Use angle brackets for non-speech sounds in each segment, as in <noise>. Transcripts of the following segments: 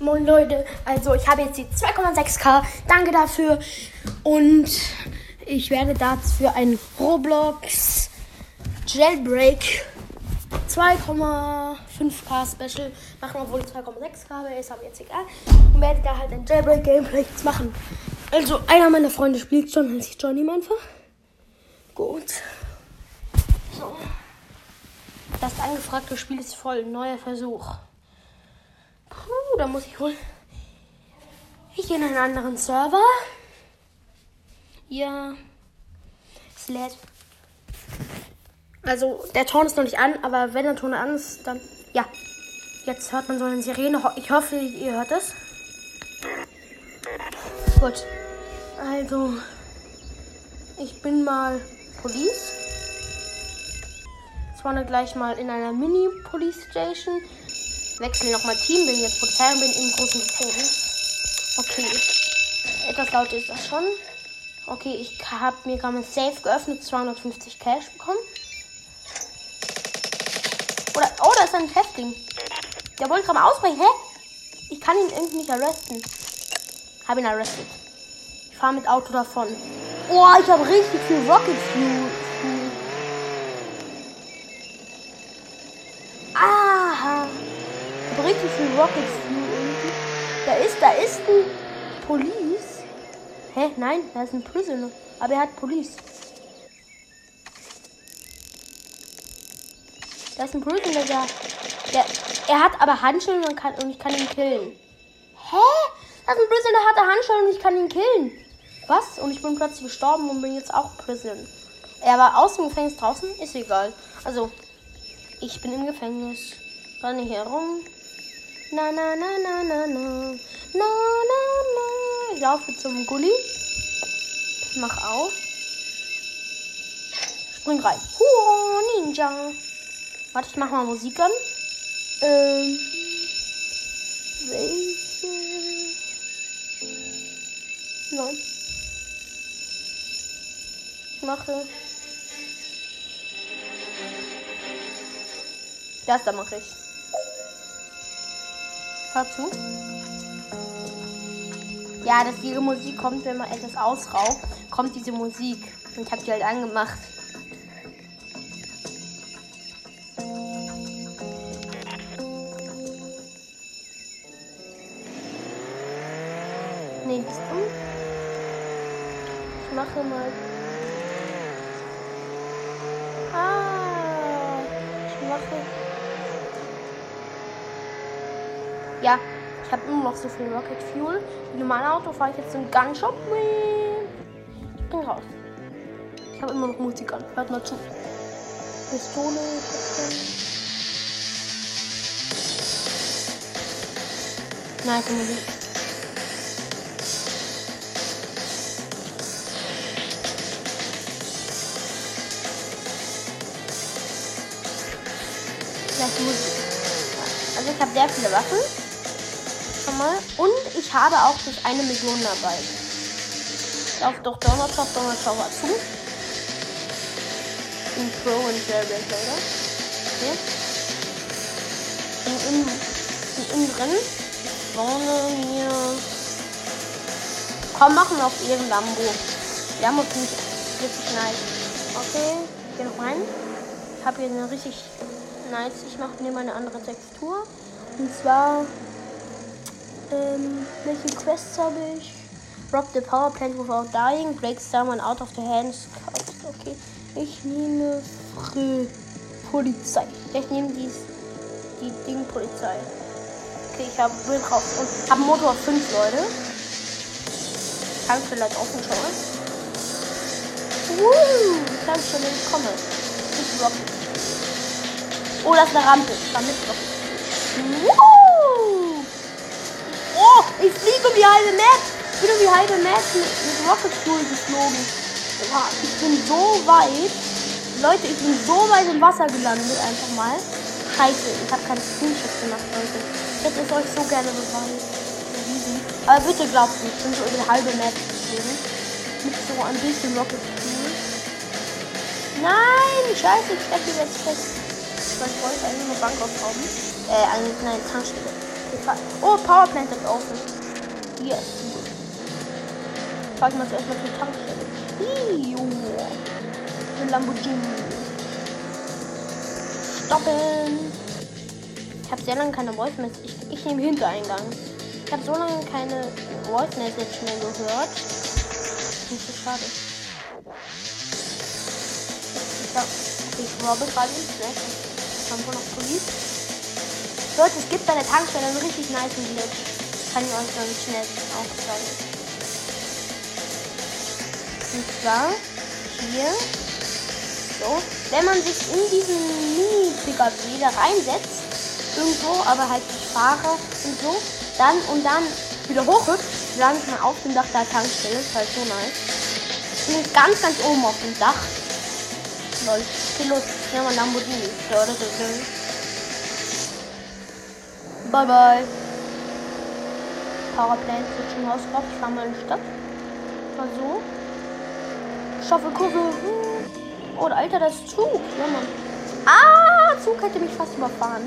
Moin Leute, also ich habe jetzt die 2,6k. Danke dafür. Und ich werde dafür ein Roblox Jailbreak 2,5k Special machen, obwohl ich 2,6k habe, ist aber jetzt egal. Und werde da halt ein Jailbreak Gameplay machen. Also einer meiner Freunde spielt schon, heißt ich Johnny einfach. Gut. So. Das angefragte Spiel ist voll. Neuer Versuch. Puh, da muss ich wohl. Ich gehe in einen anderen Server. Ja. Es lädt. Also, der Ton ist noch nicht an, aber wenn der Ton an ist, dann. Ja. Jetzt hört man so eine Sirene. Ich hoffe, ihr hört es. Gut. Also. Ich bin mal Police. Spawne gleich mal in einer Mini-Police Station. Wechsle nochmal Team, bin jetzt Polizei und bin im großen Gefängnis. Okay. Etwas laut ist das schon. Okay, ich habe mir gerade ein Safe geöffnet, 250 Cash bekommen. Oder, oh, da ist ein Häftling. Der wollte gerade mal ausbrechen. Hä? Ich kann ihn irgendwie nicht arresten. Habe ihn arrestet. Ich fahre mit Auto davon. Oh, ich habe richtig viel Rocket Fuel. Richtig viel Rocket Fuel irgendwie. Da ist, da ist ein Police. Hä? Nein, da ist ein Prisoner. Aber er hat Police. Da ist ein Prisoner, der, der. Er hat aber Handschellen und, kann, und ich kann ihn killen. Hä? Da ist ein Prisoner, der hatte Handschellen und ich kann ihn killen. Was? Und ich bin plötzlich gestorben und bin jetzt auch Prison. Er war aus dem Gefängnis draußen? Ist egal. Also, ich bin im Gefängnis. Renne hier rum. Na, na, na, na, na, na. Na, na, na. Ich laufe zum Gully. Mach auf. Spring rein. Huo, Ninja. Warte, ich mach mal Musik an. Ähm. Welche? Nein. Ich mache. Das da mache ich. Hör zu. Ja, dass diese Musik kommt, wenn man etwas ausraubt, kommt diese Musik. Und ich habe die halt angemacht. Ich habe immer noch so viel Rocket Fuel. Mit meinem Auto fahre ich jetzt zum Gunshop. Ich bin raus. Ich habe immer noch Musik an. Hört mal zu. Pistole. Nice Musik. Nice Musik. Also ich habe sehr viele Waffen. Schon mal. Und ich habe auch das eine Million dabei. Lauf doch Donald Trump, Donald zu. In Pro und Jailbreak, oder? Okay. Und innen, und drin. Vorne hier. Komm, machen auf ihren Lambo. Lambo finde ich richtig nice. Okay, geh noch rein. Ich habe hier eine richtig nice. Ich mache mir mal eine andere Textur. Und zwar, ähm, welche Quests habe ich? Rob the power plant without dying, break someone out of the hands. Okay, ich nehme Frö Polizei. Ich nehme die, die Ding Polizei. Okay, ich habe Bild drauf und habe Motor 5 Leute. Kann vielleicht offen schon. Woo! Kann schon, ich komme. Ich Rocket. Oh, das ist eine Rampe. Damit Rocket. Woo! Ich fliege um die halbe Map. Ich bin um die halbe Map mit, mit Rocket Fuel geflogen. Oha, ich bin so weit. Leute, ich bin so weit im Wasser gelandet einfach mal. Scheiße, ich habe keinen Screenshot gemacht, Leute. Ich hätte es euch so gerne bewiesen. Aber bitte glaubt mir, ich bin so über die halbe Map geflogen. Mit so ein bisschen Rocket Fuel. Nein, scheiße, ich stecke jetzt fest. Ich wollte eigentlich eine Bank ausrauben. Äh, eine, nein, Tankstelle. Oh, Powerplant ist offen. Yes. Frag mal zuerst mal zur Tankstelle. Io. Ein Lamborghini. Stoppen. Ich habe sehr lange keine Voice Message. Ich, ich nehme Hintereingang. Ich habe so lange keine Voice Message mehr gehört. Ist so schade. Ich, ich robbe gerade ins Snack. Haben wir noch Police? Leute, es gibt bei der Tankstelle einen richtig nice Glitch. Kann ich euch ganz schnell aufzeigen. Und zwar hier. So. Wenn man sich in diesen Mini-Pkw da reinsetzt, irgendwo, aber halt ich fahre und so, dann und dann wieder hochhüpft, lande ich mal auf dem Dach der Tankstelle. Ist halt so nice. Bin ganz, ganz oben auf dem Dach. Lol. Los. Ja, mal Lamborghini. Bye, bye. Powerplant wird schon rausgebracht. Ich fahre mal in die Stadt. Mal so. Schaffelkurve. Oh, Alter, das ist Zug. Ja, Mann. Ah, Zug hätte mich fast überfahren.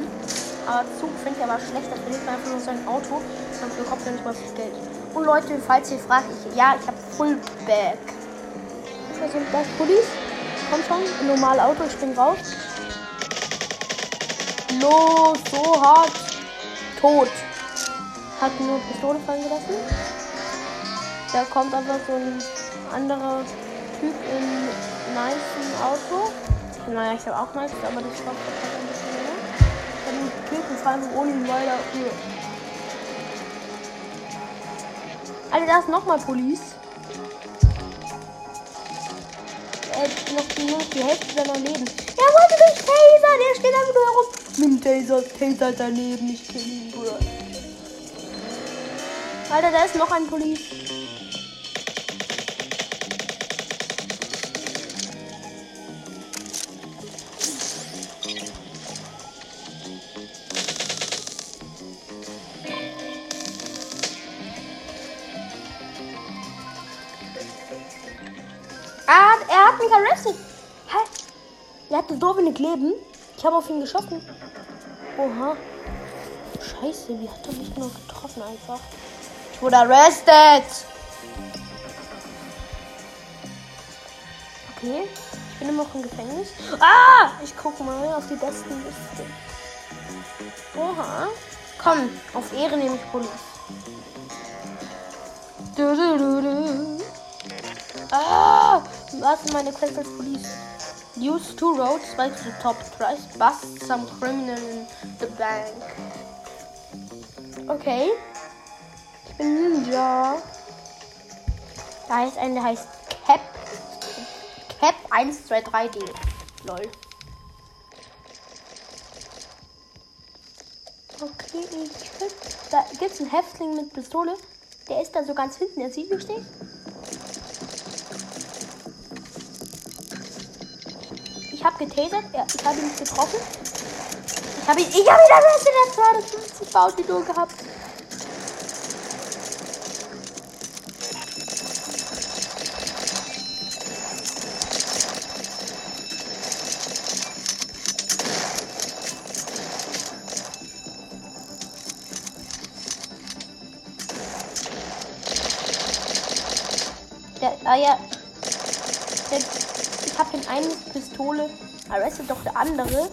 Aber Zug finde ich aber schlecht. Da verliert man einfach nur sein Auto. Dann bekommt er nicht mal viel Geld. Und Leute, falls ihr fragt, ich, ja, ich habe Fullback. Also, das Police. Komm schon. Ein normales Auto. Ich bin raus. Los, so hart. Tot. Hat nur Pistole fallen gelassen. Da kommt einfach so ein anderer Typ im nice Auto. Naja, ich habe auch nice, aber das war ein bisschen mehr. Dann den Typen fallen ohne ihn weiter. Alter, da ist nochmal Police. Äh, noch die, die Hälfte seiner Leben. Er wollte mich tasern, der steht einfach nur herum. Dem Taser, Taser daneben, ich kill ihn, Bruder. Alter, da ist noch ein Police. Ah, er hat mich arrestet. Hä? Er hat eine doofe Kleben. Ich habe auf ihn geschossen. Oha. Scheiße, wie hat er mich nur getroffen einfach? Ich wurde arrested. Okay. Ich bin immer noch im Gefängnis. Ah! Ich gucke mal auf die besten Liste. Oha. Komm, auf Ehre nehme ich Police. Du, du, du. Ah! Was meine Quest als Police? Use two roads by the top price. Bust some criminal in the bank. Okay. Ich bin Ninja. Da ist ein, der heißt Cap. Cap 123D. Lol. Okay, ich Da gibt es einen Häftling mit Pistole. Der ist da so ganz hinten. Er sieht mich nicht. Getasert. Ja, ich habe ihn nicht getroffen. Ich habe ihn. Ich habe ihn arrested. Er hat 250 Bautidol gehabt. Der, ah ja. Habe den einen Pistole arrestet, doch der andere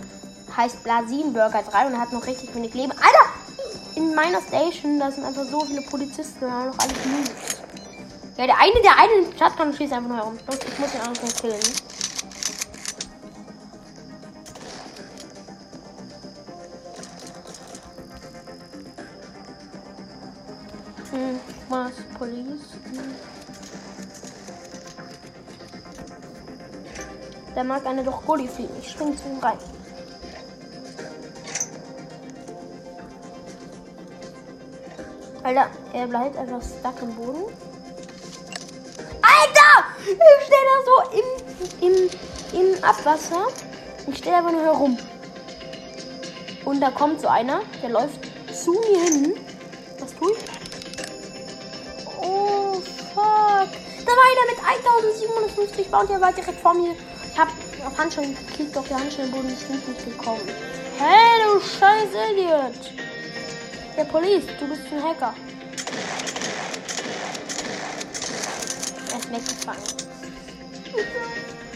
heißt Blasinburger 3 und hat noch richtig wenig Leben. Alter! In meiner Station, da sind einfach so viele Polizisten und noch alles News. Ja, der eine, der eine in Shotgun schießt einfach nur herum. Ich muss den anderen killen. Hm, was? Police? Der mag eine doch Gulli fliegen. Ich spring zu ihm rein. Alter, er bleibt einfach stuck im Boden. Alter! Ich stehe da so im, im, im Abwasser und stehe einfach nur herum. Und da kommt so einer, der läuft zu mir hin. Was tue ich? Oh, fuck. Da war einer mit 1750 Bounty, der war direkt vor mir. Hab auf Handschellen geklickt, auf die Handschellen Boden ist nicht gekommen. Hey, du scheiß Idiot. der Police. Du bist ein Hacker. Er ist weggefangen.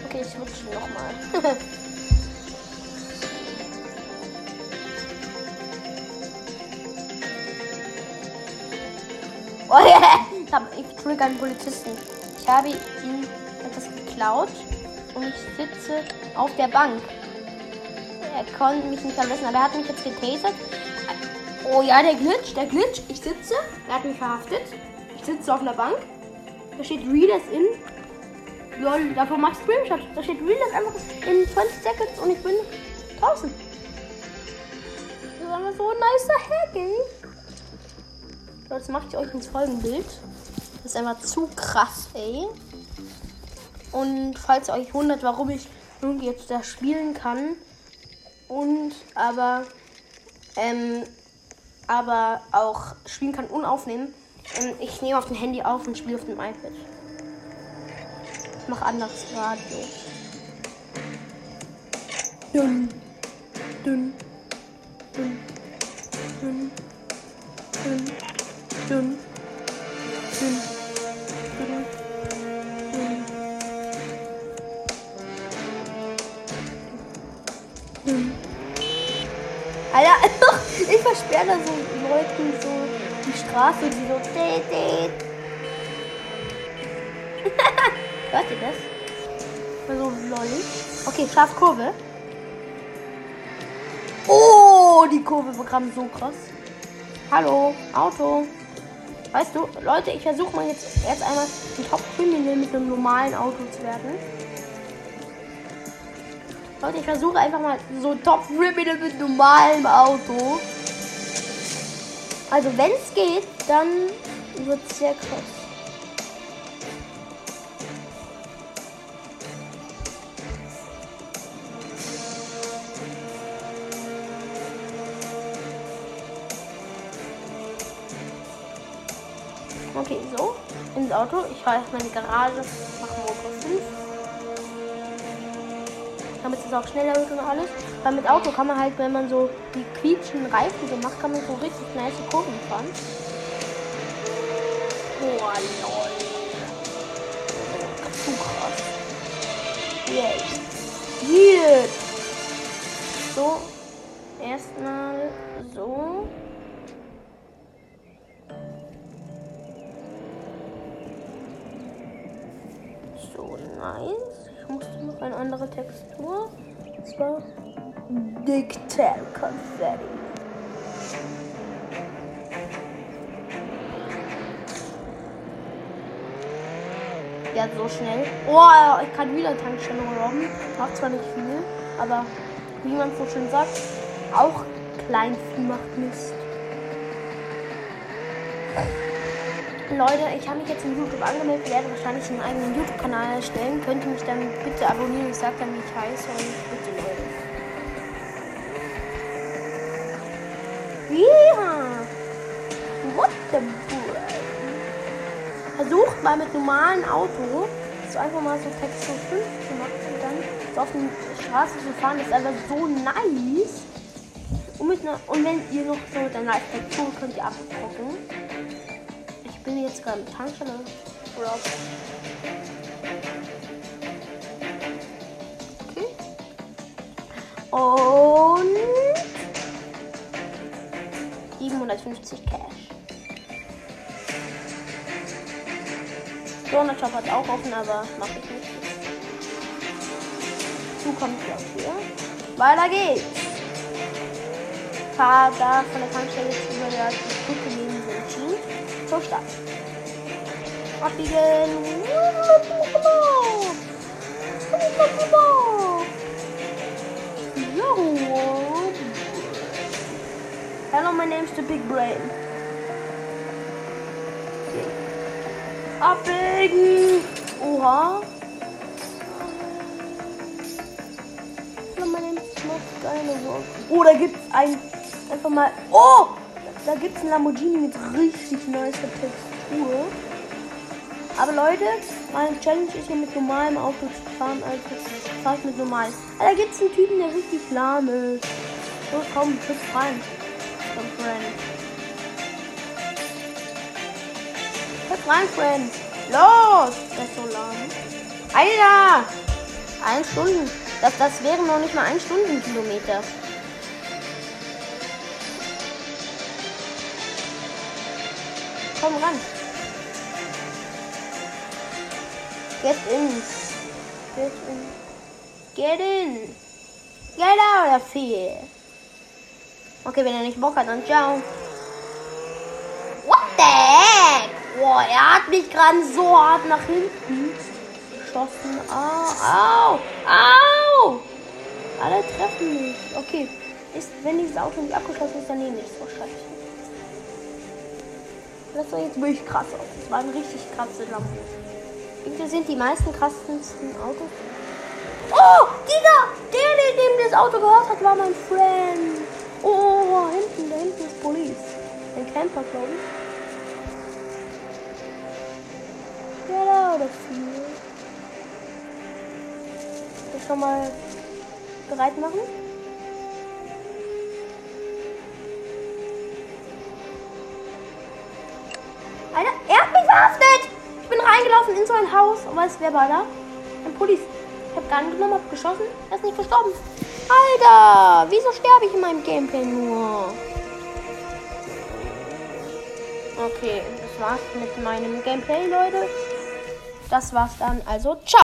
Okay, ich switche nochmal. <laughs> oh yeah. Ich, hab, ich trigger einen Polizisten. Ich habe ihm etwas geklaut und ich sitze auf der Bank. Er konnte mich nicht verlassen, aber er hat mich jetzt getasert. Oh ja, der Glitch, der Glitch. Ich sitze, er hat mich verhaftet. Ich sitze auf einer Bank. Da steht Readers in. Lol, davor mach ich Screenshot. Da steht Readers einfach in 20 Seconds und ich bin draußen. Das ist einfach so ein nicer Hacking. Jetzt mache ich euch ins Folgenbild. Das ist einfach zu krass, ey. Und falls ihr euch wundert, warum ich nun jetzt da spielen kann und aber ähm, aber auch spielen kann und aufnehmen. Ähm, ich nehme auf dem Handy auf und spiele auf dem iPad. Ich mache anderes Radio. Dünn, dünn, dünn, dünn, dünn, dünn, Dünn. Alter, <laughs> ich versperre da so Leuten so die Straße, die so. <laughs> Hört ihr das? So lollig. Okay, scharf Kurve. Oh, die Kurve bekam so krass. Hallo, Auto. Weißt du, Leute, ich versuche mal jetzt erst einmal ein Top-Criminal mit einem normalen Auto zu werden. Leute, ich versuche einfach mal so Top-Criminal mit normalem Auto. Also, wenn es geht, dann wird es sehr krass. Okay, so. Ins Auto. Ich fahre in die Garage, mache Damit es auch schneller wird und alles. Weil mit Auto kann man halt, wenn man so die quietschen Reifen so macht, kann man so richtig nice Kurven fahren. Oh, lol. Zu krass. Yes. Yeah. So. Erstmal so. So nice. Eine andere Textur. Und zwar Dictator Confetti. Ja, so schnell. Oh, ich kann wieder Tankstelle robben. Macht zwar nicht viel, aber wie man so schön sagt, auch Kleinvieh macht Mist. Leute, ich habe mich jetzt in YouTube angemeldet, werde wahrscheinlich einen eigenen YouTube-Kanal erstellen. Könnt ihr mich dann bitte abonnieren? Ich sage dann, wie ich heiße und bitte, Leute. Ja. What the? Versucht mal mit normalen Auto so einfach mal so Textur 5 zu machen und dann so auf die Straße zu fahren. Das ist einfach so nice. Und, mit und wenn ihr noch so mit einer Textur könnt ihr abtrocken. Bin jetzt gerade im Tankstelle. Okay. Und 750 Cash. Donut Shop hat auch offen, aber mach ich nicht. Du kommst hier. Weiter geht's. Fahr da von der Tankstelle zu über der Brücke. Zur Stadt. Abbiegen. Jo. Hello, my name's the Big Brain. Abbiegen. Oha. Oh, da gibt's ein. Einfach mal. Oh! Da gibt es ein Lamborghini mit richtig neuester Textur. Aber Leute, meine Challenge ist hier mit normalem Auto zu fahren, also fast mit normal. Ah, da gibt es einen Typen, der richtig lahm ist. So, komm, triff rein. Komm, Friend. Triff rein, Friend. Los! Der ist so lahm. Alter! Ein Stunden. Das, das wären noch nicht mal ein Stundenkilometer. Komm ran. Get in. Get in. Get in. Get out of here. Okay, wenn er nicht Bock hat, dann ciao. What the heck? Boah, er hat mich gerade so hart nach hinten geschossen. Au, au, au. Alle treffen mich. Okay, ist, wenn dieses Auto nicht abgeschlossen ist, dann nehme ich es wahrscheinlich. Das sah jetzt wirklich krass aus. Das waren richtig krasse Lampen. Wie sind die meisten krassesten Autos? Oh, dieser, der, der dem das Auto gehört hat, war mein Friend. Oh, oh, oh hinten, da hinten ist Police. Ein Camper, glaube ich. Get out of here. Ich schon mal bereit machen. Reingelaufen in so ein Haus. Und weißt wer war da? Ein Police. Ich hab Gun genommen, hab geschossen. Er ist nicht gestorben. Alter, wieso sterbe ich in meinem Gameplay nur? Okay, das war's mit meinem Gameplay, Leute. Das war's dann. Also, ciao.